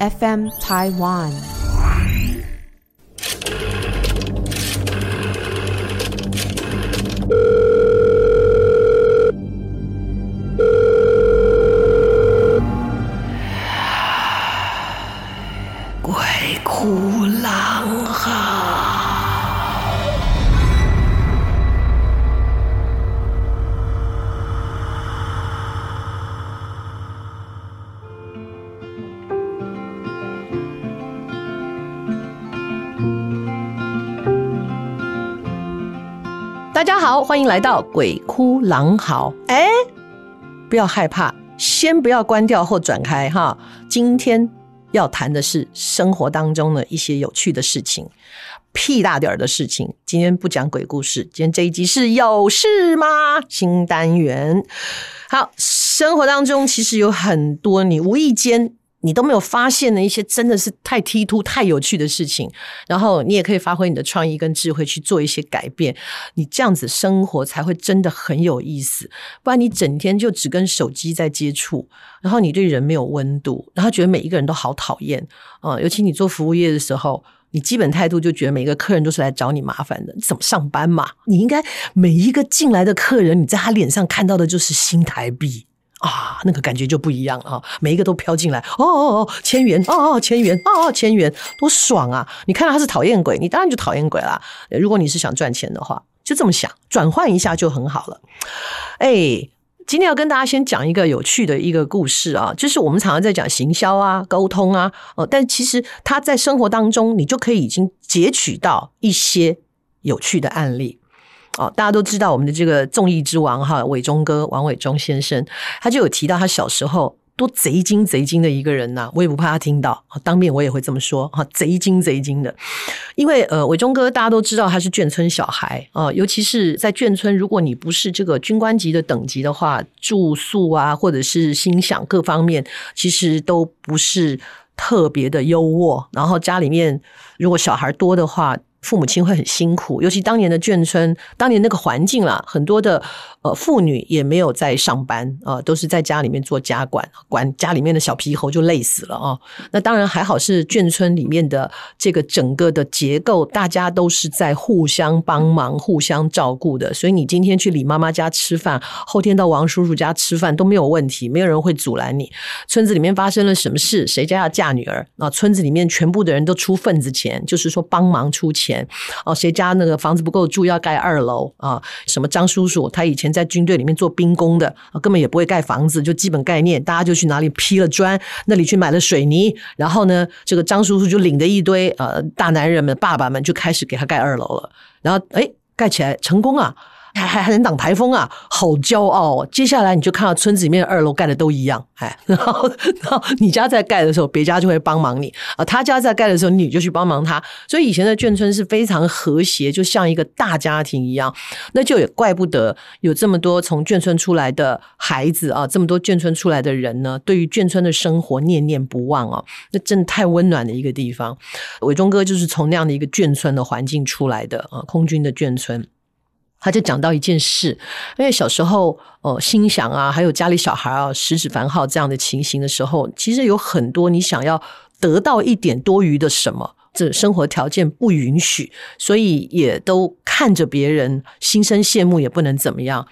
FM Taiwan。欢迎来到鬼哭狼嚎。哎，不要害怕，先不要关掉或转开哈。今天要谈的是生活当中的一些有趣的事情，屁大点儿的事情。今天不讲鬼故事，今天这一集是有事吗？新单元。好，生活当中其实有很多你无意间。你都没有发现的一些真的是太踢突、太有趣的事情，然后你也可以发挥你的创意跟智慧去做一些改变，你这样子生活才会真的很有意思。不然你整天就只跟手机在接触，然后你对人没有温度，然后觉得每一个人都好讨厌啊！尤其你做服务业的时候，你基本态度就觉得每一个客人都是来找你麻烦的，怎么上班嘛？你应该每一个进来的客人，你在他脸上看到的就是新台币。啊，那个感觉就不一样啊！每一个都飘进来，哦哦哦，千元，哦哦，千元，哦哦，千元，多爽啊！你看到他是讨厌鬼，你当然就讨厌鬼啦。如果你是想赚钱的话，就这么想，转换一下就很好了。哎，今天要跟大家先讲一个有趣的一个故事啊，就是我们常常在讲行销啊、沟通啊，哦，但其实他在生活当中，你就可以已经截取到一些有趣的案例。哦，大家都知道我们的这个综艺之王哈，伟忠哥王伟忠先生，他就有提到他小时候多贼精贼精的一个人呐，我也不怕他听到，当面我也会这么说哈，贼精贼精的，因为呃，伟忠哥大家都知道他是眷村小孩啊，尤其是在眷村，如果你不是这个军官级的等级的话，住宿啊或者是心想各方面，其实都不是特别的优渥，然后家里面如果小孩多的话。父母亲会很辛苦，尤其当年的眷村，当年那个环境啦，很多的呃妇女也没有在上班啊，呃，都是在家里面做家管，管家里面的小皮猴就累死了啊。那当然还好是眷村里面的这个整个的结构，大家都是在互相帮忙、互相照顾的，所以你今天去李妈妈家吃饭，后天到王叔叔家吃饭都没有问题，没有人会阻拦你。村子里面发生了什么事，谁家要嫁女儿啊？村子里面全部的人都出份子钱，就是说帮忙出钱。哦，谁家那个房子不够住，要盖二楼啊？什么张叔叔，他以前在军队里面做兵工的，根本也不会盖房子，就基本概念，大家就去哪里劈了砖，那里去买了水泥，然后呢，这个张叔叔就领着一堆呃大男人们、爸爸们，就开始给他盖二楼了。然后哎，盖起来成功啊！还还还能挡台风啊，好骄傲哦！接下来你就看到村子里面的二楼盖的都一样，哎，然后然后你家在盖的时候，别家就会帮忙你啊；他家在盖的时候，你就去帮忙他。所以以前的眷村是非常和谐，就像一个大家庭一样。那就也怪不得有这么多从眷村出来的孩子啊，这么多眷村出来的人呢，对于眷村的生活念念不忘哦。那真的太温暖的一个地方。伟忠哥就是从那样的一个眷村的环境出来的啊，空军的眷村。他就讲到一件事，因为小时候，呃，心想啊，还有家里小孩啊，食指番号这样的情形的时候，其实有很多你想要得到一点多余的什么，这生活条件不允许，所以也都看着别人心生羡慕，也不能怎么样。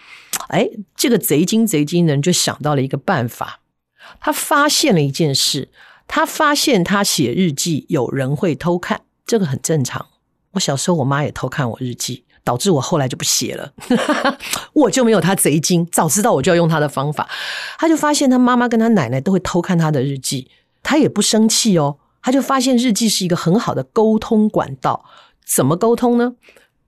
哎，这个贼精贼精的人就想到了一个办法，他发现了一件事，他发现他写日记有人会偷看，这个很正常。我小时候，我妈也偷看我日记。导致我后来就不写了，我就没有他贼精。早知道我就要用他的方法。他就发现他妈妈跟他奶奶都会偷看他的日记，他也不生气哦。他就发现日记是一个很好的沟通管道。怎么沟通呢？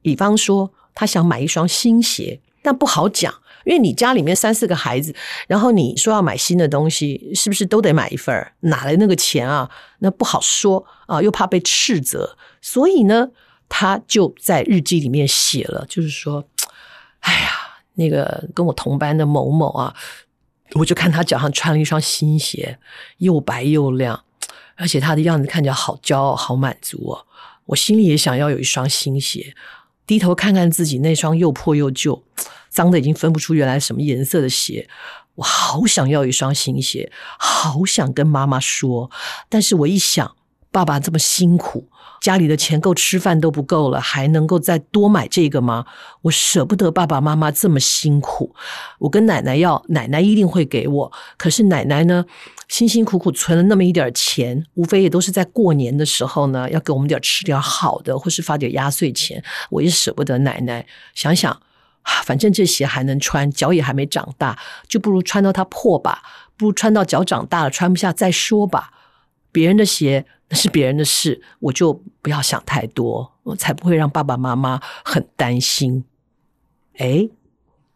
比方说，他想买一双新鞋，但不好讲，因为你家里面三四个孩子，然后你说要买新的东西，是不是都得买一份？哪来那个钱啊？那不好说啊，又怕被斥责，所以呢。他就在日记里面写了，就是说，哎呀，那个跟我同班的某某啊，我就看他脚上穿了一双新鞋，又白又亮，而且他的样子看起来好骄傲、好满足哦。我心里也想要有一双新鞋，低头看看自己那双又破又旧、脏的已经分不出原来什么颜色的鞋，我好想要一双新鞋，好想跟妈妈说，但是我一想，爸爸这么辛苦，家里的钱够吃饭都不够了，还能够再多买这个吗？我舍不得爸爸妈妈这么辛苦，我跟奶奶要，奶奶一定会给我。可是奶奶呢，辛辛苦苦存了那么一点钱，无非也都是在过年的时候呢，要给我们点吃点好的，或是发点压岁钱。我也舍不得奶奶，想想。反正这鞋还能穿，脚也还没长大，就不如穿到它破吧，不如穿到脚长大了穿不下再说吧。别人的鞋是别人的事，我就不要想太多，我才不会让爸爸妈妈很担心。哎，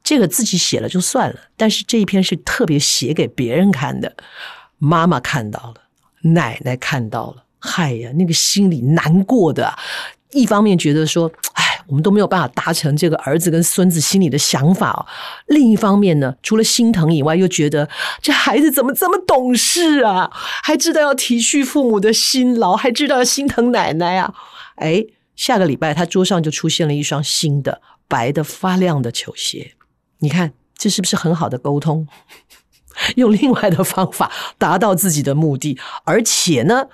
这个自己写了就算了，但是这一篇是特别写给别人看的，妈妈看到了，奶奶看到了，嗨呀，那个心里难过的，一方面觉得说，哎。我们都没有办法达成这个儿子跟孙子心里的想法。另一方面呢，除了心疼以外，又觉得这孩子怎么这么懂事啊？还知道要体恤父母的辛劳，还知道要心疼奶奶啊！哎，下个礼拜他桌上就出现了一双新的白的发亮的球鞋。你看，这是不是很好的沟通？用另外的方法达到自己的目的，而且呢，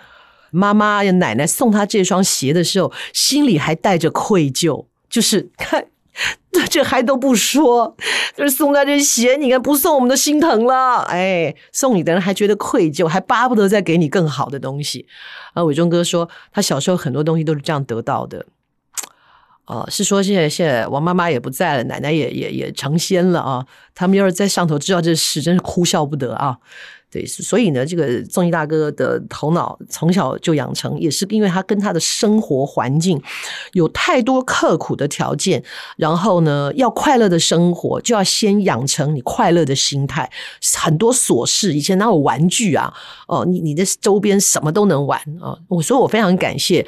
妈妈呀，奶奶送他这双鞋的时候，心里还带着愧疚，就是看 这还都不说，就是送他这鞋，你看不送我们都心疼了。哎，送你的人还觉得愧疚，还巴不得再给你更好的东西。啊，伟忠哥说他小时候很多东西都是这样得到的。哦，是说现在现在王妈妈也不在了，奶奶也也也成仙了啊。他们要是在上头知道这事，真是哭笑不得啊。对，所以呢，这个综艺大哥的头脑从小就养成，也是因为他跟他的生活环境有太多刻苦的条件，然后呢，要快乐的生活，就要先养成你快乐的心态。很多琐事，以前哪有玩具啊？哦，你你的周边什么都能玩啊！我说我非常感谢，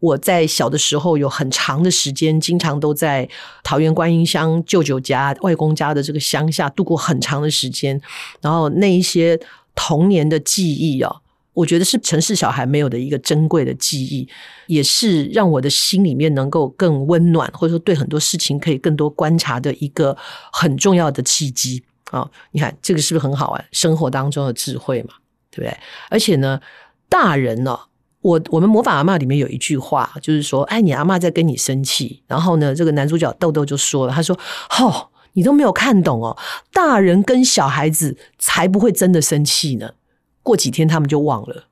我在小的时候有很长的时间，经常都在桃园观音乡舅舅家、外公家的这个乡下度过很长的时间，然后那一些。童年的记忆啊，我觉得是城市小孩没有的一个珍贵的记忆，也是让我的心里面能够更温暖，或者说对很多事情可以更多观察的一个很重要的契机啊！你看这个是不是很好玩？生活当中的智慧嘛，对不对？而且呢，大人呢，我我们模仿阿嬷里面有一句话，就是说，哎，你阿嬷在跟你生气，然后呢，这个男主角豆豆就说了，他说，吼。你都没有看懂哦，大人跟小孩子才不会真的生气呢。过几天他们就忘了。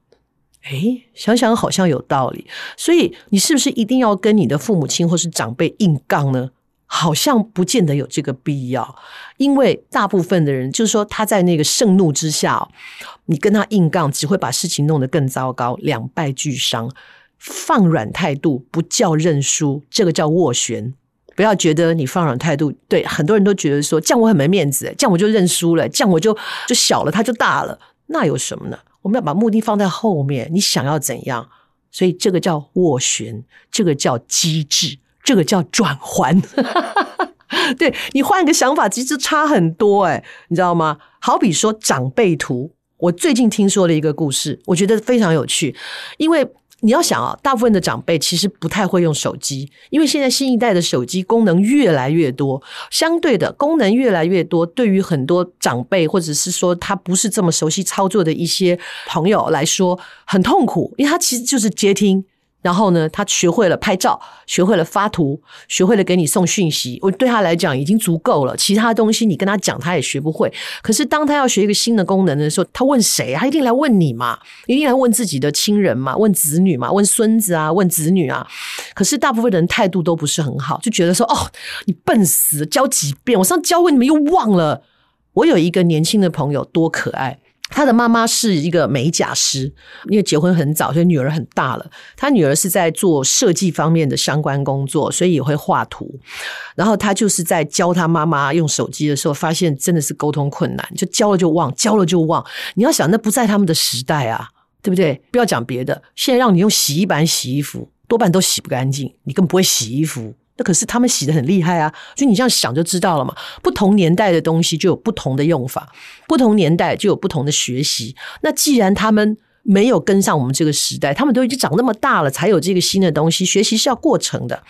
诶，想想好像有道理。所以你是不是一定要跟你的父母亲或是长辈硬杠呢？好像不见得有这个必要。因为大部分的人就是说他在那个盛怒之下，你跟他硬杠只会把事情弄得更糟糕，两败俱伤。放软态度不叫认输，这个叫斡旋。不要觉得你放软态度，对很多人都觉得说这样我很没面子，这样我就认输了，这样我就就小了，他就大了，那有什么呢？我们要把目的放在后面，你想要怎样？所以这个叫斡旋，这个叫机制，这个叫转换。对，你换一个想法，其实差很多诶，你知道吗？好比说长辈图，我最近听说了一个故事，我觉得非常有趣，因为。你要想啊，大部分的长辈其实不太会用手机，因为现在新一代的手机功能越来越多，相对的功能越来越多，对于很多长辈或者是说他不是这么熟悉操作的一些朋友来说，很痛苦，因为他其实就是接听。然后呢，他学会了拍照，学会了发图，学会了给你送讯息。我对他来讲已经足够了，其他东西你跟他讲，他也学不会。可是当他要学一个新的功能的时候，他问谁？他一定来问你嘛，一定来问自己的亲人嘛，问子女嘛，问孙子啊，问子女啊。可是大部分人态度都不是很好，就觉得说：“哦，你笨死，教几遍，我上次教过你们又忘了。”我有一个年轻的朋友，多可爱。他的妈妈是一个美甲师，因为结婚很早，所以女儿很大了。他女儿是在做设计方面的相关工作，所以也会画图。然后他就是在教他妈妈用手机的时候，发现真的是沟通困难，就教了就忘，教了就忘。你要想，那不在他们的时代啊，对不对？不要讲别的，现在让你用洗衣板洗衣服，多半都洗不干净，你更不会洗衣服。那可是他们洗得很厉害啊，所以你这样想就知道了嘛。不同年代的东西就有不同的用法，不同年代就有不同的学习。那既然他们没有跟上我们这个时代，他们都已经长那么大了，才有这个新的东西。学习是要过程的，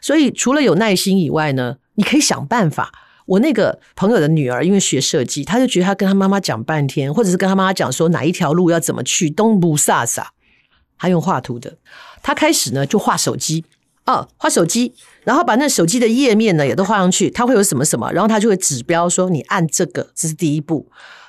所以除了有耐心以外呢，你可以想办法。我那个朋友的女儿因为学设计，她就觉得她跟她妈妈讲半天，或者是跟她妈妈讲说哪一条路要怎么去，东不飒飒。她用画图的，她开始呢就画手机，哦，画手机，然后把那手机的页面呢也都画上去，它会有什么什么，然后她就会指标说你按这个，这是第一步。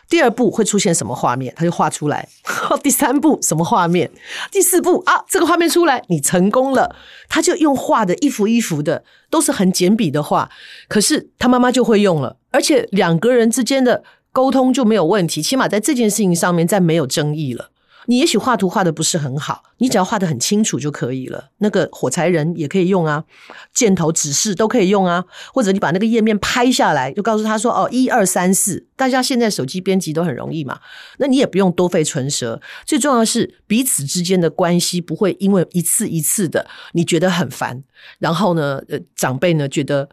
第二步会出现什么画面，他就画出来。第三步什么画面？第四步啊，这个画面出来，你成功了。他就用画的一幅一幅的，都是很简笔的画。可是他妈妈就会用了，而且两个人之间的沟通就没有问题，起码在这件事情上面再没有争议了。你也许画图画的不是很好，你只要画的很清楚就可以了。那个火柴人也可以用啊，箭头指示都可以用啊，或者你把那个页面拍下来，就告诉他说：“哦，一二三四。”大家现在手机编辑都很容易嘛，那你也不用多费唇舌。最重要的是彼此之间的关系不会因为一次一次的你觉得很烦，然后呢，呃，长辈呢觉得。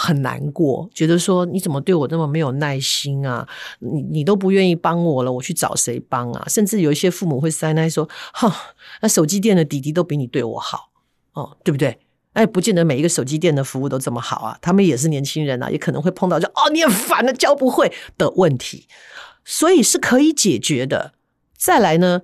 很难过，觉得说你怎么对我那么没有耐心啊？你你都不愿意帮我了，我去找谁帮啊？甚至有一些父母会塞奶说：“哈，那手机店的弟弟都比你对我好哦，对不对？”哎，不见得每一个手机店的服务都这么好啊。他们也是年轻人啊，也可能会碰到就哦，你很烦的教不会的问题，所以是可以解决的。再来呢？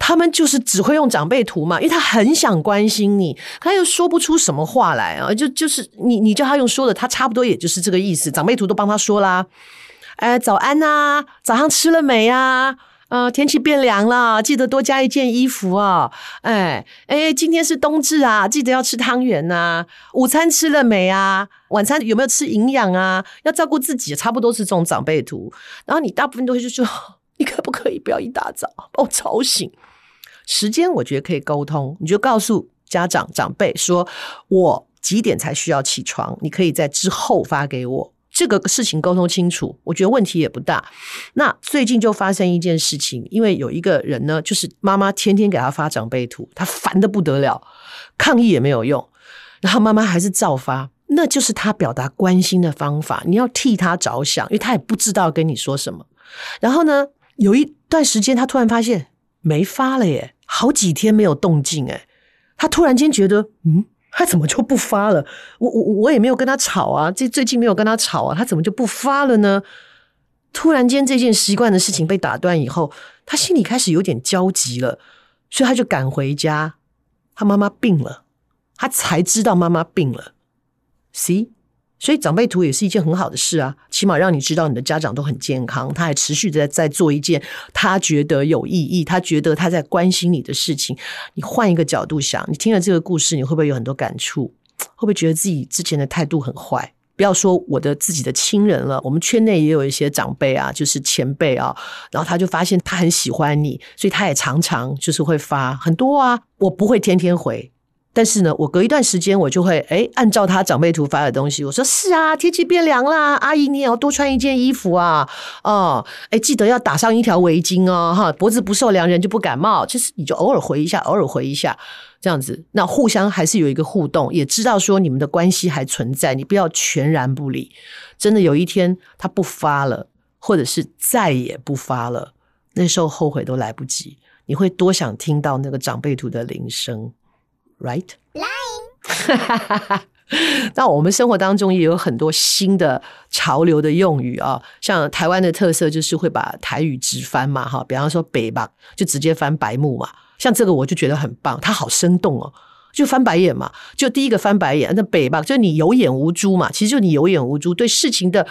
他们就是只会用长辈图嘛，因为他很想关心你，他又说不出什么话来啊，就就是你你叫他用说的，他差不多也就是这个意思。长辈图都帮他说啦，哎，早安呐、早上吃了没啊？呃，天气变凉了，记得多加一件衣服啊。哎哎，今天是冬至啊，记得要吃汤圆呐。午餐吃了没啊？晚餐有没有吃营养啊？要照顾自己，差不多是这种长辈图。然后你大部分都会就说，你可不可以不要一大早把我吵醒？时间我觉得可以沟通，你就告诉家长长辈说，我几点才需要起床，你可以在之后发给我。这个事情沟通清楚，我觉得问题也不大。那最近就发生一件事情，因为有一个人呢，就是妈妈天天给他发长辈图，他烦得不得了，抗议也没有用，然后妈妈还是照发，那就是他表达关心的方法。你要替他着想，因为他也不知道跟你说什么。然后呢，有一段时间他突然发现没发了耶。好几天没有动静诶，他突然间觉得，嗯，他怎么就不发了？我我我也没有跟他吵啊，这最近没有跟他吵啊，他怎么就不发了呢？突然间这件习惯的事情被打断以后，他心里开始有点焦急了，所以他就赶回家。他妈妈病了，他才知道妈妈病了。，C 所以长辈图也是一件很好的事啊，起码让你知道你的家长都很健康，他还持续在在做一件他觉得有意义、他觉得他在关心你的事情。你换一个角度想，你听了这个故事，你会不会有很多感触？会不会觉得自己之前的态度很坏？不要说我的自己的亲人了，我们圈内也有一些长辈啊，就是前辈啊，然后他就发现他很喜欢你，所以他也常常就是会发很多啊，我不会天天回。但是呢，我隔一段时间我就会哎，按照他长辈图发的东西，我说是啊，天气变凉啦，阿姨你也要多穿一件衣服啊，哦，哎，记得要打上一条围巾哦，哈，脖子不受凉，人就不感冒。其实你就偶尔回一下，偶尔回一下，这样子，那互相还是有一个互动，也知道说你们的关系还存在，你不要全然不理。真的有一天他不发了，或者是再也不发了，那时候后悔都来不及。你会多想听到那个长辈图的铃声。Right，Line. 那我们生活当中也有很多新的潮流的用语啊，像台湾的特色就是会把台语直翻嘛，哈，比方说北吧，就直接翻白目嘛，像这个我就觉得很棒，它好生动哦，就翻白眼嘛，就第一个翻白眼，那北吧，就你有眼无珠嘛，其实就你有眼无珠，对事情的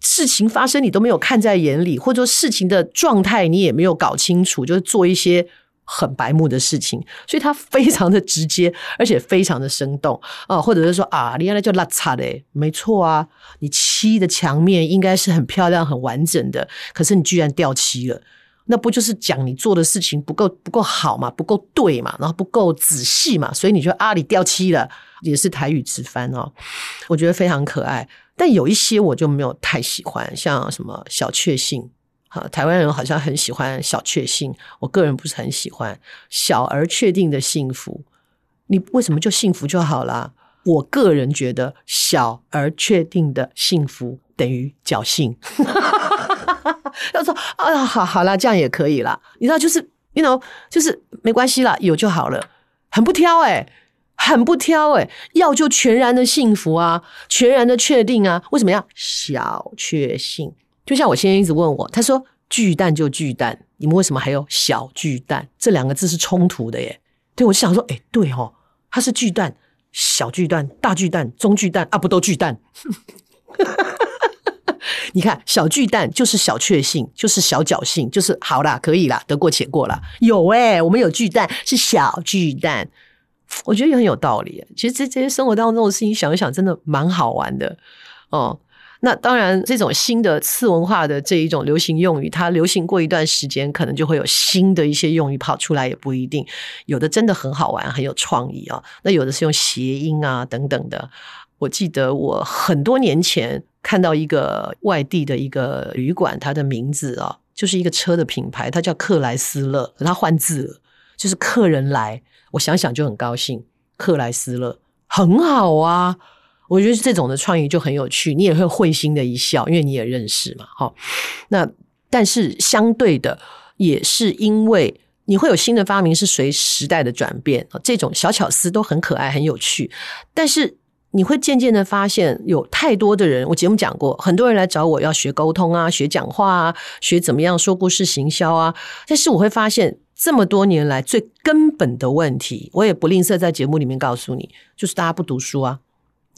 事情发生你都没有看在眼里，或者说事情的状态你也没有搞清楚，就是做一些。很白目的事情，所以他非常的直接，而且非常的生动啊、哦，或者是说啊，你原来就邋遢的，没错啊，你漆的墙面应该是很漂亮、很完整的，可是你居然掉漆了，那不就是讲你做的事情不够不够好嘛，不够对嘛，然后不够仔细嘛，所以你说啊，你掉漆了，也是台语直翻哦，我觉得非常可爱，但有一些我就没有太喜欢，像什么小确幸。好，台湾人好像很喜欢小确幸，我个人不是很喜欢小而确定的幸福。你为什么就幸福就好了？我个人觉得小而确定的幸福等于侥幸。要说啊，好好啦，这样也可以啦。你知道，就是，you know，就是没关系啦，有就好了，很不挑诶、很不挑哎，要就全然的幸福啊，全然的确定啊。为什么要小确幸？就像我先生一直问我，他说巨蛋就巨蛋，你们为什么还有小巨蛋？这两个字是冲突的耶。对，我就想说，哎，对哦，它是巨蛋、小巨蛋、大巨蛋、中巨蛋啊，不都巨蛋？你看，小巨蛋就是小确幸，就是小侥幸，就是好啦，可以啦，得过且过啦。有诶，我们有巨蛋，是小巨蛋，我觉得也很有道理。其实这这些生活当中这种事情，想一想，真的蛮好玩的哦。那当然，这种新的次文化的这一种流行用语，它流行过一段时间，可能就会有新的一些用语跑出来，也不一定。有的真的很好玩，很有创意啊、哦。那有的是用谐音啊等等的。我记得我很多年前看到一个外地的一个旅馆，它的名字啊，就是一个车的品牌，它叫克莱斯勒，它换字，就是客人来，我想想就很高兴。克莱斯勒很好啊。我觉得这种的创意就很有趣，你也会会心的一笑，因为你也认识嘛，哈。那但是相对的，也是因为你会有新的发明，是随时代的转变，这种小巧思都很可爱、很有趣。但是你会渐渐的发现，有太多的人，我节目讲过，很多人来找我要学沟通啊，学讲话啊，学怎么样说故事行销啊。但是我会发现，这么多年来最根本的问题，我也不吝啬在节目里面告诉你，就是大家不读书啊。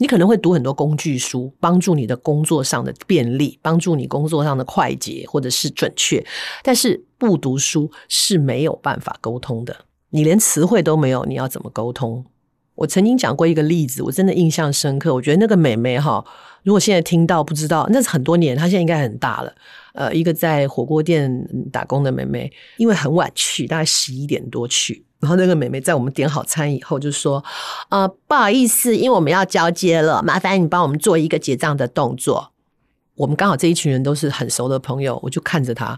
你可能会读很多工具书，帮助你的工作上的便利，帮助你工作上的快捷或者是准确。但是不读书是没有办法沟通的。你连词汇都没有，你要怎么沟通？我曾经讲过一个例子，我真的印象深刻。我觉得那个美眉哈，如果现在听到不知道，那是很多年，她现在应该很大了。呃，一个在火锅店打工的美眉，因为很晚去，大概十一点多去。然后那个妹妹在我们点好餐以后就说：“呃，不好意思，因为我们要交接了，麻烦你帮我们做一个结账的动作。”我们刚好这一群人都是很熟的朋友，我就看着他，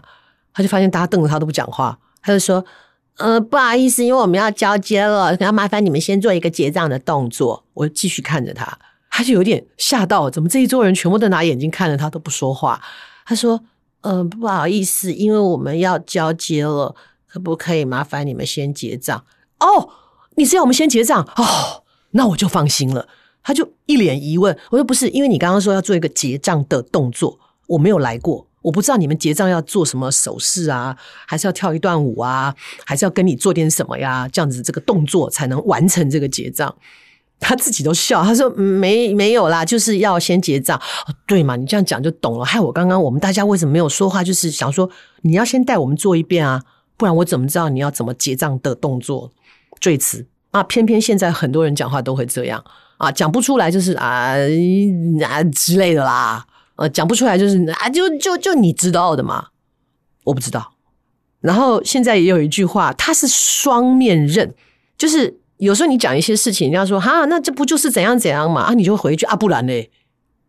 他就发现大家瞪着他都不讲话，他就说：“呃，不好意思，因为我们要交接了，然后麻烦你们先做一个结账的动作。”我就继续看着他，他就有点吓到，怎么这一桌人全部都拿眼睛看着他都不说话？他说：“呃，不好意思，因为我们要交接了。”可不可以麻烦你们先结账？哦，你是要我们先结账？哦，那我就放心了。他就一脸疑问。我说不是，因为你刚刚说要做一个结账的动作，我没有来过，我不知道你们结账要做什么手势啊，还是要跳一段舞啊，还是要跟你做点什么呀？这样子这个动作才能完成这个结账。他自己都笑，他说没没有啦，就是要先结账。对嘛？你这样讲就懂了。害我刚刚我们大家为什么没有说话？就是想说你要先带我们做一遍啊。不然我怎么知道你要怎么结账的动作最迟啊？偏偏现在很多人讲话都会这样啊，讲不出来就是啊啊之类的啦，呃、啊，讲不出来就是啊，就就就你知道的嘛，我不知道。然后现在也有一句话，它是双面刃，就是有时候你讲一些事情，人家说哈，那这不就是怎样怎样嘛？啊，你就回一句啊，不然嘞。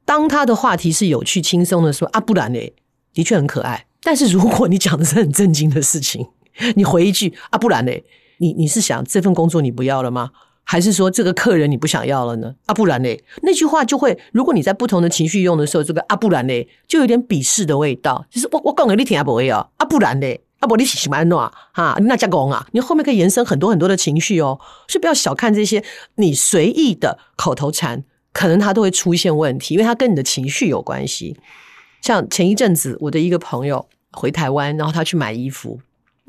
当他的话题是有趣轻松的说啊，不然嘞，的确很可爱。但是如果你讲的是很正经的事情，你回一句啊，不然嘞？你你是想这份工作你不要了吗？还是说这个客人你不想要了呢？啊，不然嘞？那句话就会，如果你在不同的情绪用的时候，这个啊，不然嘞，就有点鄙视的味道。就是我我讲给你听啊，不会啊，不然嘞，啊，不你喜欢哪哈？那加工啊？你后面可以延伸很多很多的情绪哦，所以不要小看这些你随意的口头禅，可能它都会出现问题，因为它跟你的情绪有关系。像前一阵子，我的一个朋友回台湾，然后他去买衣服。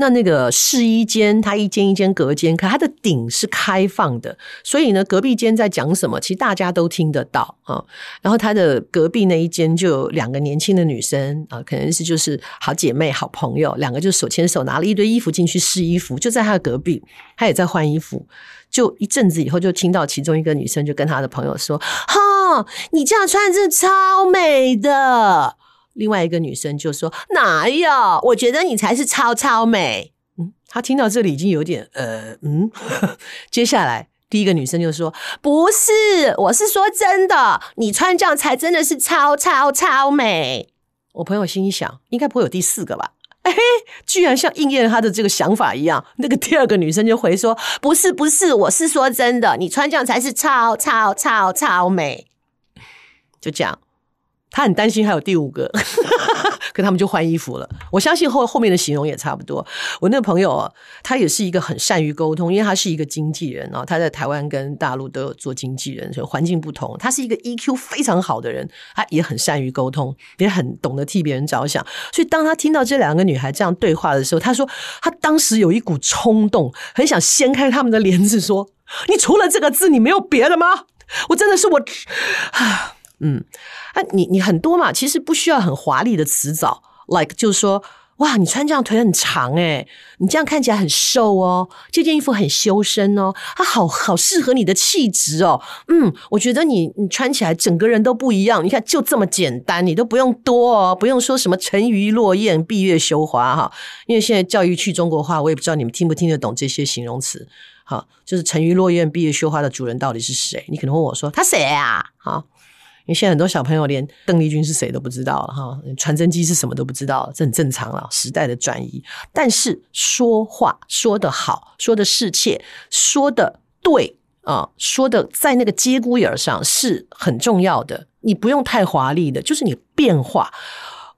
那那个试衣间，它一间一间隔间，可它的顶是开放的，所以呢，隔壁间在讲什么，其实大家都听得到啊。然后他的隔壁那一间就有两个年轻的女生啊，可能是就是好姐妹、好朋友，两个就手牵手拿了一堆衣服进去试衣服，就在他的隔壁，他也在换衣服。就一阵子以后，就听到其中一个女生就跟她的朋友说：“哈，你这样穿真的超美的。”另外一个女生就说：“哪有？我觉得你才是超超美。”嗯，她听到这里已经有点呃嗯。接下来第一个女生就说：“不是，我是说真的，你穿这样才真的是超超超美。”我朋友心里想：应该不会有第四个吧？哎，居然像应验他的这个想法一样。那个第二个女生就回说：“不是，不是，我是说真的，你穿这样才是超超超超美。”就这样。他很担心还有第五个，可他们就换衣服了。我相信后后面的形容也差不多。我那个朋友啊，他也是一个很善于沟通，因为他是一个经纪人啊，他在台湾跟大陆都有做经纪人，所以环境不同。他是一个 EQ 非常好的人，他也很善于沟通，也很懂得替别人着想。所以当他听到这两个女孩这样对话的时候，他说他当时有一股冲动，很想掀开他们的帘子，说：“你除了这个字，你没有别的吗？”我真的是我啊。嗯，啊，你你很多嘛，其实不需要很华丽的词藻，like 就是说，哇，你穿这样腿很长诶，你这样看起来很瘦哦，这件衣服很修身哦，它好好适合你的气质哦，嗯，我觉得你你穿起来整个人都不一样，你看就这么简单，你都不用多哦，不用说什么沉鱼落雁、闭月羞花哈，因为现在教育去中国化，我也不知道你们听不听得懂这些形容词，好，就是沉鱼落雁、闭月羞花的主人到底是谁？你可能问我说他谁啊？好。因为现在很多小朋友连邓丽君是谁都不知道了哈，传真机是什么都不知道，这很正常了，时代的转移。但是说话说得好，说得适切，说得对啊，说的在那个节骨眼上是很重要的。你不用太华丽的，就是你变化。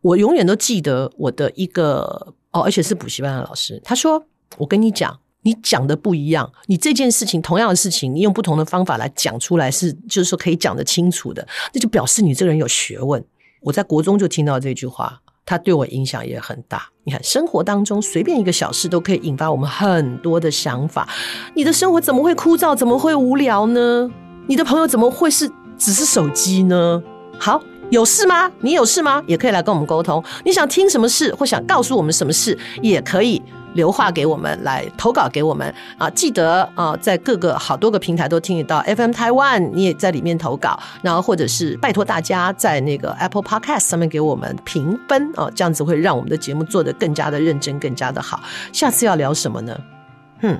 我永远都记得我的一个哦，而且是补习班的老师，他说：“我跟你讲。”你讲的不一样，你这件事情同样的事情，你用不同的方法来讲出来，是就是说可以讲得清楚的，那就表示你这个人有学问。我在国中就听到这句话，它对我影响也很大。你看，生活当中随便一个小事都可以引发我们很多的想法。你的生活怎么会枯燥？怎么会无聊呢？你的朋友怎么会是只是手机呢？好，有事吗？你有事吗？也可以来跟我们沟通。你想听什么事，或想告诉我们什么事，也可以。留话给我们，来投稿给我们啊！记得啊，在各个好多个平台都听得到 FM Taiwan，你也在里面投稿，然后或者是拜托大家在那个 Apple Podcast 上面给我们评分啊，这样子会让我们的节目做得更加的认真，更加的好。下次要聊什么呢？哼，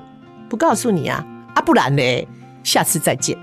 不告诉你啊，啊不然嘞，下次再见。